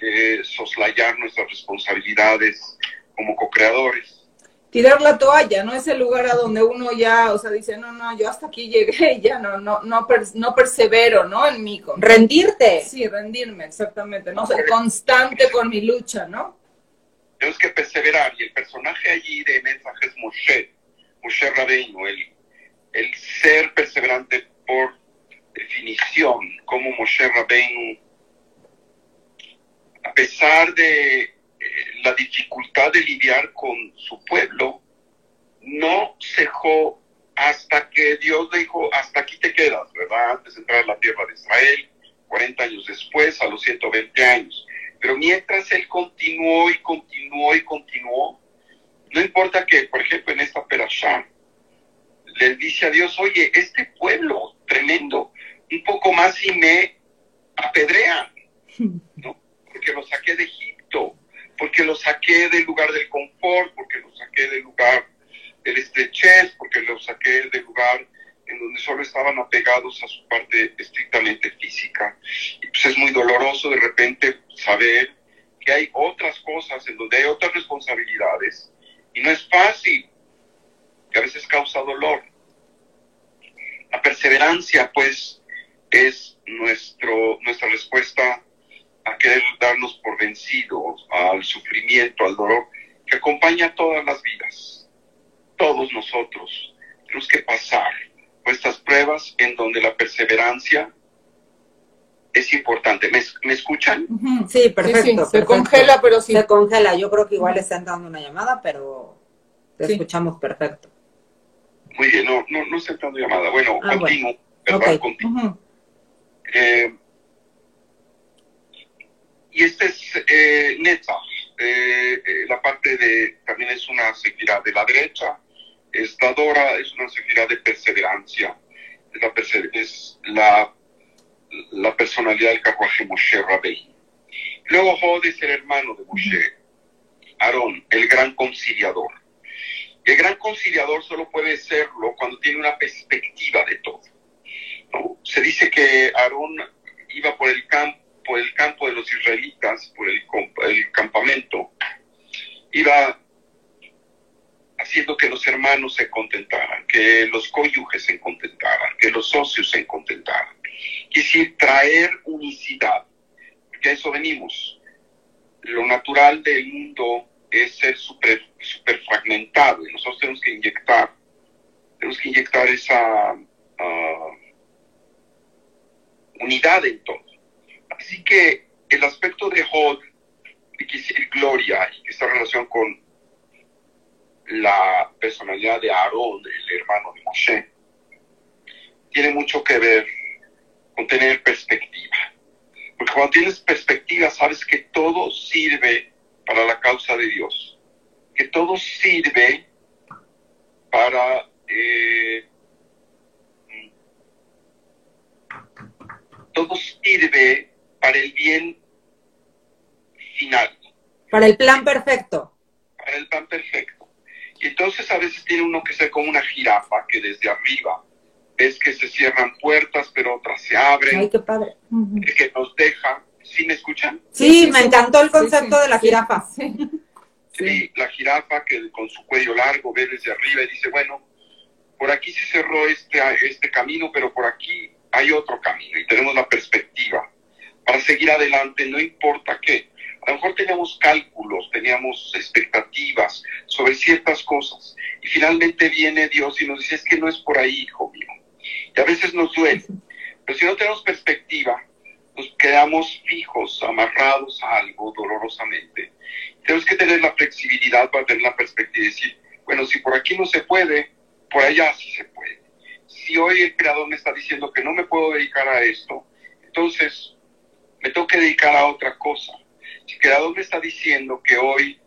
eh, soslayar nuestras responsabilidades como co-creadores. Tirar la toalla, no es el lugar a donde uno ya, o sea, dice, no, no, yo hasta aquí llegué y ya no, no, no, no persevero, ¿no? En mí. Rendirte. Sí, rendirme, exactamente, no ser constante con mi lucha, ¿no? Tenemos que perseverar y el personaje allí de mensaje es Moshe, Moshe Rabbeinu, el, el ser perseverante por definición, como Moshe Rabbeinu a pesar de la dificultad de lidiar con su pueblo, no cejó hasta que Dios dijo, hasta aquí te quedas, ¿verdad? Antes de entrar a la tierra de Israel, 40 años después, a los 120 años. Pero mientras él continuó y continuó y continuó, no importa que, por ejemplo, en esta perashá, le dice a Dios, oye, este pueblo tremendo, un poco más y me apedrean, ¿no? porque lo saqué de Egipto, del lugar del confort, porque lo saqué del lugar del estrechez, porque lo saqué del lugar en donde solo estaban apegados a su parte estrictamente física. Y pues es muy doloroso de repente saber que hay otras cosas en donde hay otras responsabilidades y no es fácil, que a veces causa dolor. La perseverancia, pues, es nuestro, nuestra respuesta a querer darnos por vencidos al sufrimiento, al dolor que acompaña a todas las vidas. Todos nosotros tenemos que pasar por estas pruebas en donde la perseverancia es importante. ¿Me, escuchan? Sí, perfecto. Se congela, pero sí. Se congela. Yo creo que igual están dando una llamada, pero te escuchamos perfecto. Muy bien, no, no, no está dando llamada. Bueno, ah, continuo, ¿verdad? Y este es eh, Netzach, eh, eh, la parte de, también es una sefirá de la derecha, es Dora, es una sefirá de perseverancia, es la, es la, la personalidad del carruaje Moshe Rabei. Luego Jod es el hermano de Moshe, Aarón, el gran conciliador. El gran conciliador solo puede serlo cuando tiene una perspectiva de todo. Se dice que Aarón iba por el campo por el campo de los israelitas, por el, campamento, iba haciendo que los hermanos se contentaran, que los cónyuges se contentaran, que los socios se contentaran. Es decir, traer unicidad, a eso venimos. Lo natural del mundo es ser super, super fragmentado y nosotros tenemos que inyectar, tenemos que inyectar esa ah, unidad en todo. Así que el aspecto de Hod, de que gloria, y que en relación con la personalidad de Aarón, el hermano de Moshe, tiene mucho que ver con tener perspectiva. Porque cuando tienes perspectiva sabes que todo sirve para la causa de Dios, que todo sirve para eh, todo sirve para el bien final. Para el plan perfecto. Para el plan perfecto. Y entonces a veces tiene uno que ser como una jirafa que desde arriba ves que se cierran puertas, pero otras se abren. Ay, qué padre. Que nos deja. ¿Sí me escuchan? Sí, me encantó el concepto de la jirafa. Sí. la jirafa que con su cuello largo ve desde arriba y dice, bueno, por aquí se cerró este, este camino, pero por aquí hay otro camino y tenemos la perspectiva para seguir adelante, no importa qué. A lo mejor teníamos cálculos, teníamos expectativas sobre ciertas cosas y finalmente viene Dios y nos dice, es que no es por ahí, hijo mío. Y a veces nos duele, pero si no tenemos perspectiva, nos quedamos fijos, amarrados a algo dolorosamente. Tenemos que tener la flexibilidad para tener la perspectiva y decir, bueno, si por aquí no se puede, por allá sí se puede. Si hoy el creador me está diciendo que no me puedo dedicar a esto, entonces me tengo que dedicar a otra cosa. Si el creador me está diciendo que hoy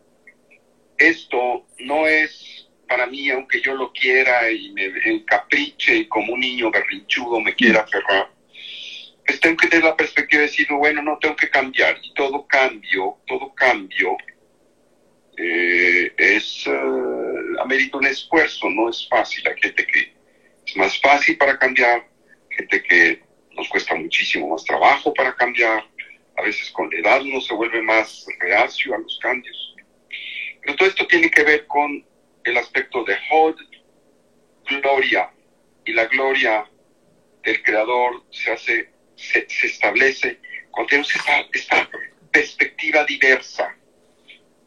esto no es para mí, aunque yo lo quiera y me encapriche y como un niño berrinchudo me quiera aferrar, pues tengo que tener la perspectiva de decir, bueno, no tengo que cambiar. Y todo cambio, todo cambio eh, es, uh, amerita un esfuerzo, no es fácil. Hay gente que es más fácil para cambiar, gente que nos cuesta muchísimo más trabajo para cambiar, a veces con la edad uno se vuelve más reacio a los cambios. Pero todo esto tiene que ver con el aspecto de Hod, gloria, y la gloria del Creador se hace, se, establece cuando tenemos esta, esta perspectiva diversa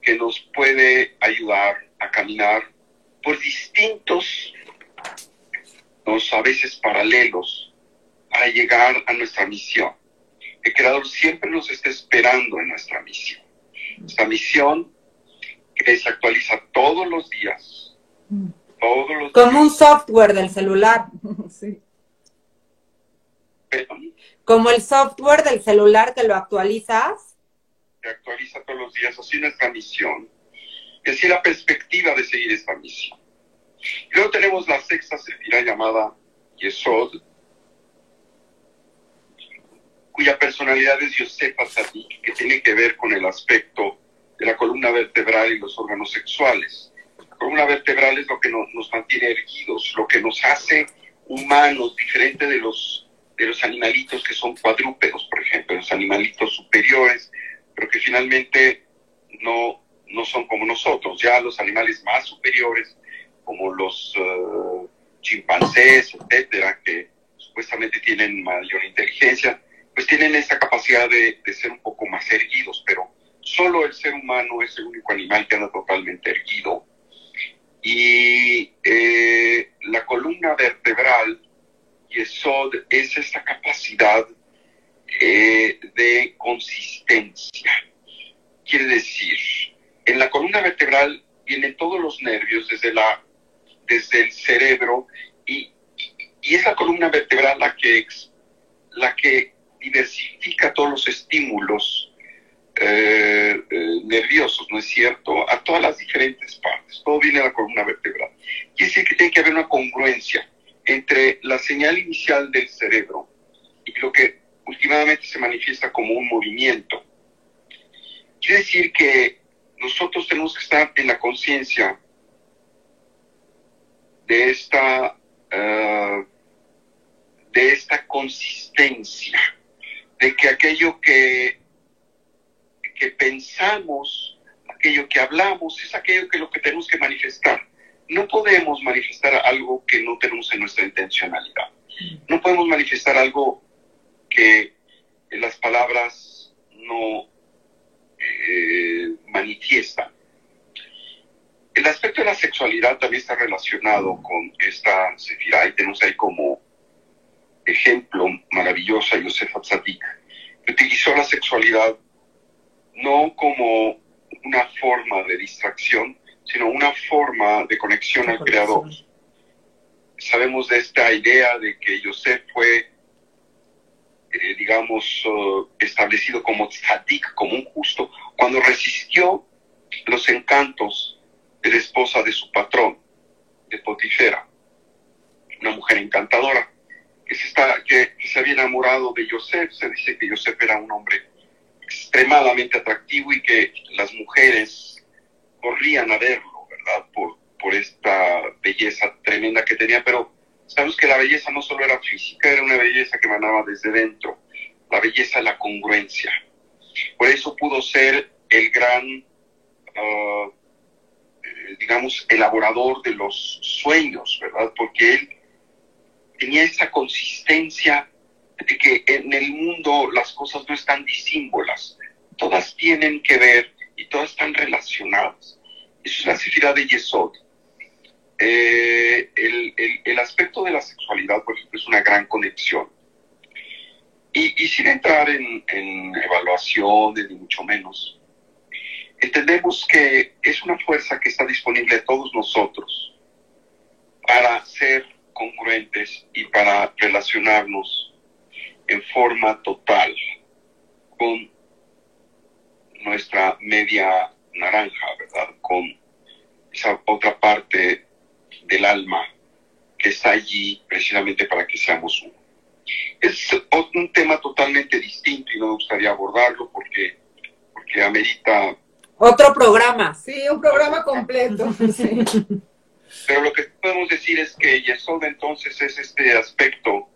que nos puede ayudar a caminar por distintos, a veces paralelos, a llegar a nuestra misión. El Creador siempre nos está esperando en nuestra misión. Esta misión que se actualiza todos los días. Todos los Como un software del celular. Sí. Como el software del celular que lo actualizas actualiza todos los días, así nuestra misión, y así la perspectiva de seguir esta misión. luego tenemos la sexta sefira llamada Yesod, cuya personalidad es Yosef Atzadik, que tiene que ver con el aspecto de la columna vertebral y los órganos sexuales. La columna vertebral es lo que nos, mantiene erguidos, lo que nos hace humanos, diferente de los, de los animalitos que son cuadrúpedos, por ejemplo, los animalitos superiores pero que finalmente no, no son como nosotros. Ya los animales más superiores, como los uh, chimpancés, etcétera, que supuestamente tienen mayor inteligencia, pues tienen esta capacidad de, ser un poco más erguidos, pero solo el ser humano es el único animal que anda totalmente erguido. Y eh, la columna vertebral, y eso es esta capacidad eh, de consistencia. Quiere decir, en la columna vertebral vienen todos los nervios desde, la, desde el cerebro y, y es la columna vertebral la que, la que diversifica todos los estímulos eh, eh, nerviosos, ¿no es cierto? A todas las diferentes partes. Todo viene de la columna vertebral. Quiere decir que tiene que haber una congruencia entre la señal inicial del cerebro y lo que últimamente se manifiesta como un movimiento. Quiere decir que nosotros tenemos que estar en la conciencia de esta, eh, de esta consistencia, de que aquello que, que pensamos, aquello que hablamos, es aquello que lo que tenemos que manifestar. No podemos manifestar algo que no tenemos en nuestra intencionalidad. No podemos manifestar algo que las palabras no eh, manifiestan. El aspecto de la sexualidad también está relacionado con esta sefirá y tenemos ahí como ejemplo maravilloso a Yosef Atzadik, que utilizó la sexualidad no como una forma de distracción, sino una forma de conexión al Creador. Sabemos de esta idea de que Yosef fue, eh, digamos, uh, establecido como tzadik, como un justo, cuando resistió los encantos de la esposa de su patrón, de Potifera, una mujer encantadora, que se, está, que, se había enamorado de Yosef. Se dice que Yosef era un hombre extremadamente atractivo y que las mujeres corrían a verlo, ¿verdad? Por, por esta belleza tremenda que tenía, pero sabemos que la belleza no solo era física, era una belleza que emanaba desde dentro, la belleza de la congruencia. Por eso pudo ser el gran, eh, digamos, elaborador de los sueños, ¿verdad? Porque él tenía esa consistencia de que en el mundo las cosas no están disímbolas, todas tienen que ver y todas están relacionadas. Eso es la sefira de Yesod. Eh, el, aspecto de la sexualidad, por ejemplo, es una gran conexión. Y, sin entrar en, en evaluaciones, ni mucho menos, entendemos que es una fuerza que está disponible a todos nosotros para ser congruentes y para relacionarnos en forma total con nuestra media naranja, ¿verdad? Con esa otra parte del alma que está allí precisamente para que seamos uno. Es un tema totalmente distinto y no me gustaría abordarlo porque, porque amerita... Otro programa. Sí, un programa completo. Sí. Pero lo que podemos decir es que Yesod entonces es este aspecto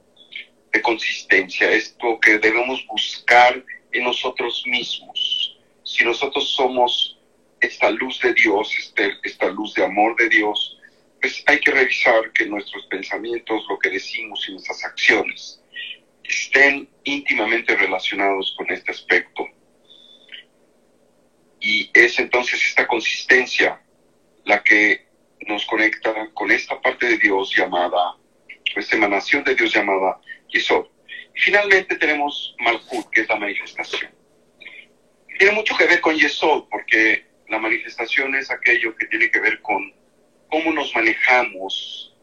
de consistencia, esto que debemos buscar en nosotros mismos. Si nosotros somos esta luz de Dios, este, esta luz de amor de Dios, pues hay que revisar que nuestros pensamientos, lo que decimos y nuestras acciones estén íntimamente relacionados con este aspecto. Y es entonces esta consistencia la que nos conecta con esta parte de Dios llamada, esta emanación de Dios llamada Yesod. Finalmente tenemos Malhut, que es la manifestación. Tiene mucho que ver con Yesod, porque la manifestación es aquello que tiene que ver con cómo nos manejamos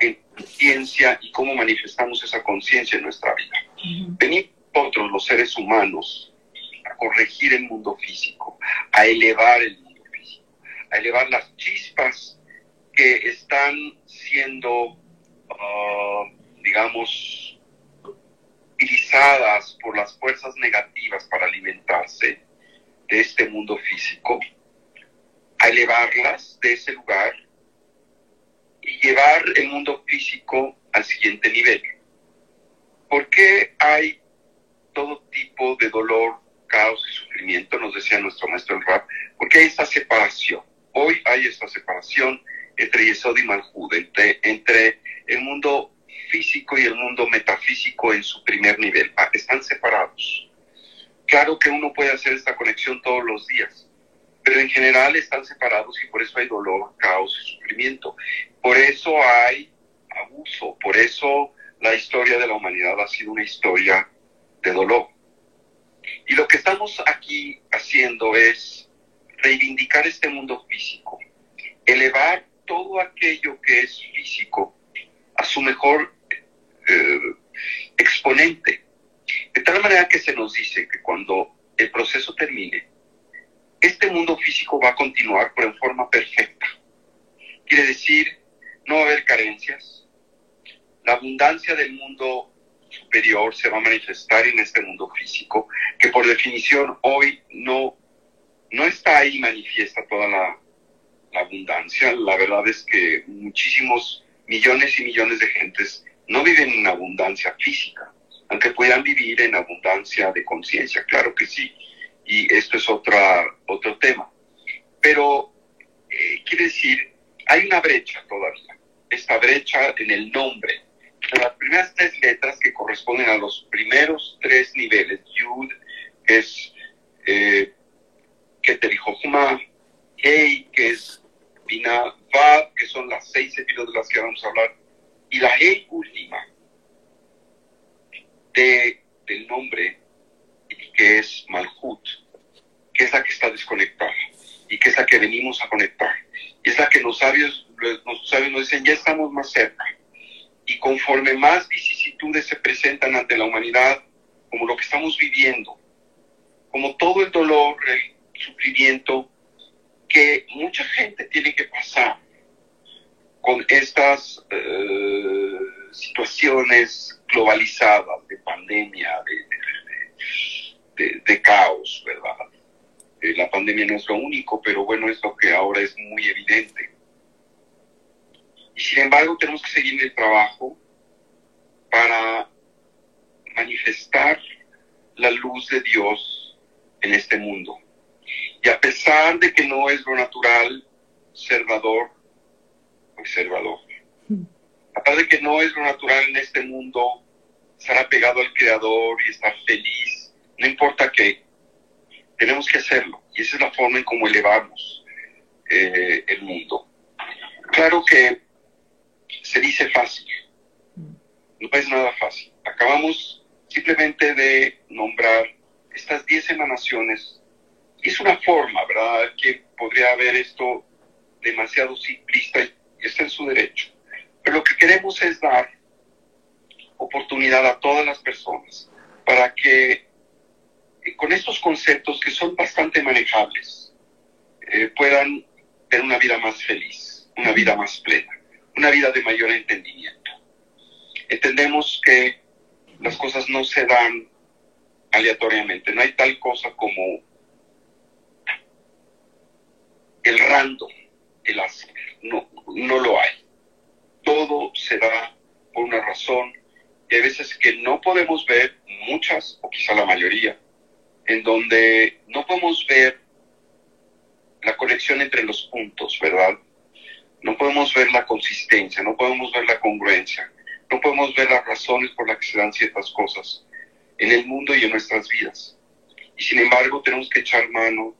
en conciencia y cómo manifestamos esa conciencia en nuestra vida. Venimos nosotros, los seres humanos, a corregir el mundo físico, a elevar el mundo físico, a elevar las chispas que están siendo, ah, digamos, utilizadas por las fuerzas negativas para alimentarse de este mundo físico, a elevarlas de ese lugar y llevar el mundo físico al siguiente nivel. ¿Por qué hay todo tipo de dolor, caos y sufrimiento? Nos decía nuestro maestro el rap. Porque hay esta separación. Hoy hay esta separación entre Yesod y Malhud, entre, el mundo físico y el mundo metafísico en su primer nivel. Ah, están separados. Claro que uno puede hacer esta conexión todos los días, pero en general están separados y por eso hay dolor, caos y sufrimiento. Por eso hay abuso, por eso la historia de la humanidad ha sido una historia de dolor. Y lo que estamos aquí haciendo es reivindicar este mundo físico, elevar todo aquello que es físico a su mejor De tal manera que se nos dice que cuando el proceso termine, este mundo físico va a continuar, pero en forma perfecta. Quiere decir, no va a haber carencias. La abundancia del mundo superior se va a manifestar en este mundo físico, que por definición hoy no, no está ahí manifiesta toda la la abundancia, la verdad es que muchísimos millones y millones de gentes no viven en abundancia física, aunque puedan vivir en abundancia de conciencia, claro que sí, y esto es otra, otro tema. Pero eh, quiere decir, hay una brecha todavía, esta brecha en el nombre. Las primeras tres letras que corresponden a los primeros tres niveles, Yud, que es eh, Keterijohma, Hei, que es Bina Vav, que son las seis sefirot de las que vamos a hablar, y la Hei última de, del nombre, que es Malhut, que es la que está desconectada y que es la que venimos a conectar. es la que los sabios, los sabios nos dicen, ya estamos más cerca. Y conforme más vicisitudes se presentan ante la humanidad, como lo que estamos viviendo, como todo el dolor, el sufrimiento que mucha gente tiene que pasar con estas eh, situaciones globalizadas de pandemia, de, caos, ¿verdad? Eh, la pandemia no es lo único, pero bueno, es lo que ahora es muy evidente. Y sin embargo, tenemos que seguir el trabajo para manifestar la luz de Dios en este mundo. Y a pesar de que no es lo natural ser dador, observador. A pesar de que no es lo natural en este mundo estar apegado al Creador y estar feliz, no importa qué, tenemos que hacerlo. Y esa es la forma en cómo elevamos eh, el mundo. Claro que se dice fácil, no es nada fácil. Acabamos simplemente de nombrar estas diez emanaciones. Y es una forma, ¿verdad? Que podría haber esto demasiado simplista y está en su derecho. Lo que queremos es dar oportunidad a todas las personas para que eh, con estos conceptos que son bastante manejables eh, puedan tener una vida más feliz, una vida más plena, una vida de mayor entendimiento. Entendemos que las cosas no se dan aleatoriamente, no hay tal cosa como el random, el azar, no, no lo hay. Todo se da por una razón y hay veces que no podemos ver, muchas o quizá la mayoría, en donde no podemos ver la conexión entre los puntos, ¿verdad? No podemos ver la consistencia, no podemos ver la congruencia, no podemos ver las razones por las que se dan ciertas cosas en el mundo y en nuestras vidas. Y sin embargo tenemos que echar mano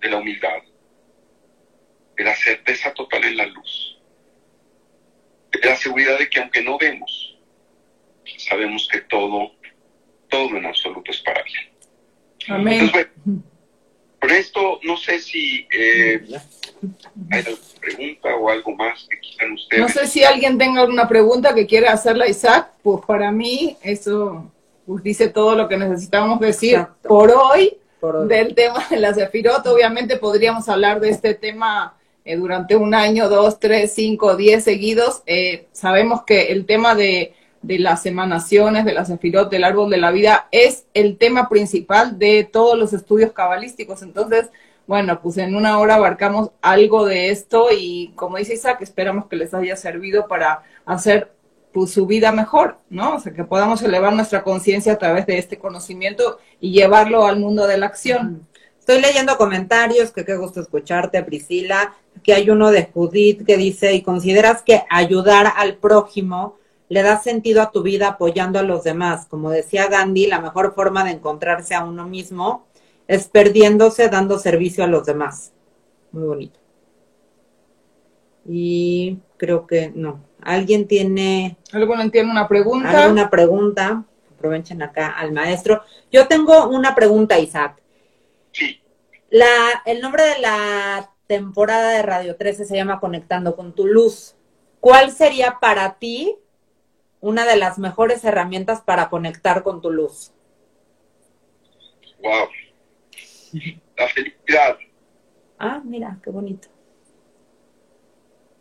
de la humildad, de la certeza total en la luz, la seguridad de que aunque no vemos, sabemos que todo, todo en absoluto es para bien. Amén. por esto no sé si eh, hay alguna pregunta o algo más que quieran ustedes. No sé si alguien tenga alguna pregunta que quiera hacerla, Isaac. Pues para mí eso pues, dice todo lo que necesitamos decir por hoy, del tema de la Sefirot. Obviamente podríamos hablar de este tema eh, durante un año, dos, tres, cinco, diez seguidos. Eh, sabemos que el tema de, las emanaciones, de las sefirot, del árbol de la vida, es el tema principal de todos los estudios cabalísticos. Entonces, bueno, pues en una hora abarcamos algo de esto y como dice Isaac, esperamos que les haya servido para hacer pues, su vida mejor, ¿no? O sea, que podamos elevar nuestra conciencia a través de este conocimiento y llevarlo al mundo de la acción. Estoy leyendo comentarios, que qué gusto escucharte, Priscila, que hay uno de Judith que dice, ¿y consideras que ayudar al prójimo le da sentido a tu vida apoyando a los demás? Como decía Gandhi, la mejor forma de encontrarse a uno mismo es perdiéndose dando servicio a los demás. Muy bonito. Y creo que no. ¿Alguien tiene... ¿Alguien tiene una pregunta? ¿Alguna pregunta? Aprovechen acá al maestro. Yo tengo una pregunta, Isaac. La, el nombre de la temporada de Radio 13 se llama Conectando con tu luz. ¿Cuál sería para ti una de las mejores herramientas para conectar con tu luz? Wow. La felicidad. Ah, mira, qué bonito.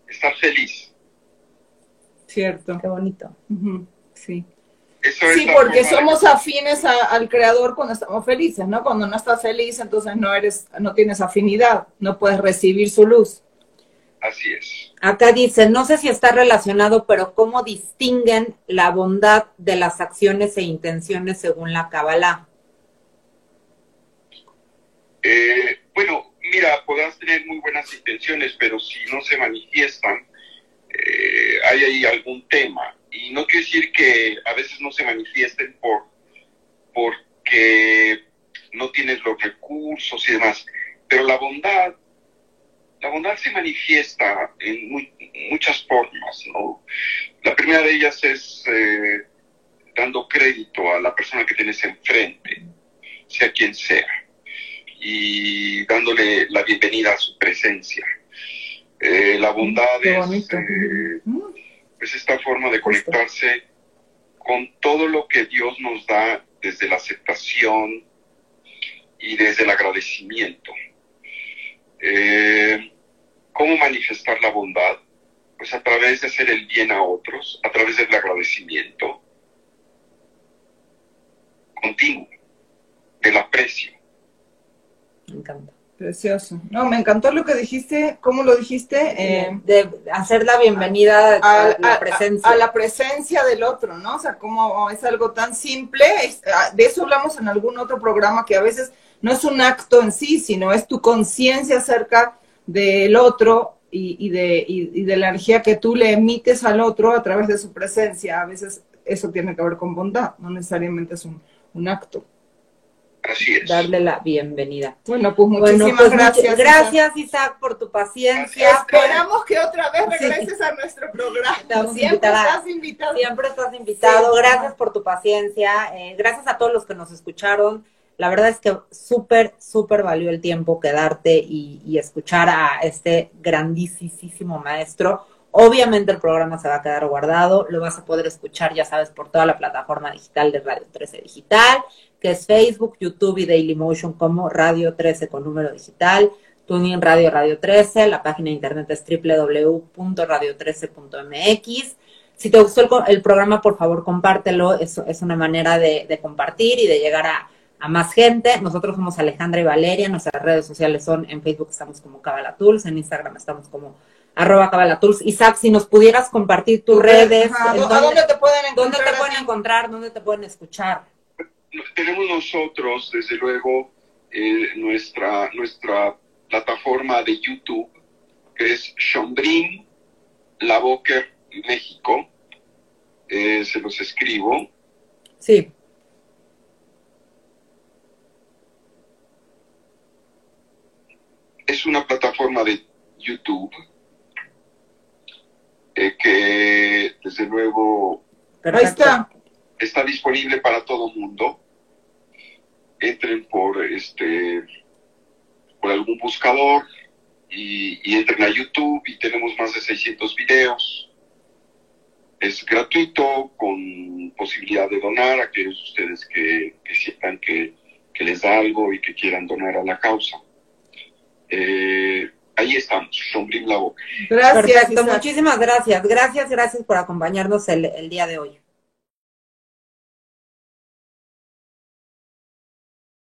Estar feliz. Cierto. Qué bonito. Sí sí, porque somos afines al creador cuando estamos felices, ¿no? Cuando no estás feliz, entonces no eres, no tienes afinidad, no puedes recibir su luz. Así es. Acá dice, no sé si está relacionado, pero ¿cómo distinguen la bondad de las acciones e intenciones según la Kabbalah? Eh, bueno, mira, podrás tener muy buenas intenciones, pero si no se manifiestan, eh, hay ahí algún tema y no quiero decir que a veces no se manifiesten por porque no tienes los recursos y demás, pero la bondad, la bondad se manifiesta en muchas formas, ¿no? La primera de ellas es eh, dando crédito a la persona que tienes enfrente, sea quien sea, y dándole la bienvenida a su presencia. Eh, la bondad es eh, es esta forma de conectarse con todo lo que Dios nos da desde la aceptación y desde el agradecimiento. Eh, ¿Cómo manifestar la bondad? Pues a través de hacer el bien a otros, a través del agradecimiento continuo, del aprecio. Me encanta. Precioso. No, me encantó lo que dijiste, ¿cómo lo dijiste? Eh, de hacer la bienvenida a, la presencia. A, la presencia del otro, ¿no? O sea, como es algo tan simple, ah, de eso hablamos en algún otro programa que a veces no es un acto en sí, sino es tu conciencia acerca del otro y, de, y, de la energía que tú le emites al otro a través de su presencia. A veces eso tiene que ver con bondad, no necesariamente es un, un acto. Así es. Darle la bienvenida. Bueno, pues muchísimas pues, gracias. Gracias, Isaac. por tu paciencia. Esperamos que otra vez regreses a nuestro programa. Siempre estás invitado. Siempre estás invitado. Gracias por tu paciencia. Eh, gracias a todos los que nos escucharon. La verdad es que súper, súper valió el tiempo quedarte y, y escuchar a este grandísimo maestro. Obviamente el programa se va a quedar guardado, lo vas a poder escuchar, ya sabes, por toda la plataforma digital de Radio 13 Digital que es Facebook, YouTube y Dailymotion como Radio 13 con número digital, TuneIn Radio Radio 13, la página de internet es www.radio13.mx. Si te gustó el, programa, por favor, compártelo. Es, es una manera de, compartir y de llegar a, más gente. Nosotros somos Alejandra y Valeria. Nuestras redes sociales son en Facebook estamos como Cabalatools, en Instagram estamos como arroba Cabalatools. Isaac, si nos pudieras compartir tus redes. dónde, te pueden encontrar? ¿Dónde te pueden encontrar? ¿Dónde te pueden escuchar? Tenemos nosotros, desde luego, eh, nuestra, nuestra plataforma de YouTube, que es Shombrin Lavoker México. Eh, se los escribo. Sí. Es una plataforma de YouTube eh, que, desde luego, está. está disponible para todo mundo entren por este por algún buscador y, entren a YouTube y tenemos más de 600 videos. Es gratuito, con posibilidad de donar a aquellos ustedes que, sientan que, les da algo y que quieran donar a la causa. Eh, ahí estamos, Sombrín la boca. Gracias. Muchísimas gracias. Gracias, gracias por acompañarnos el día de hoy.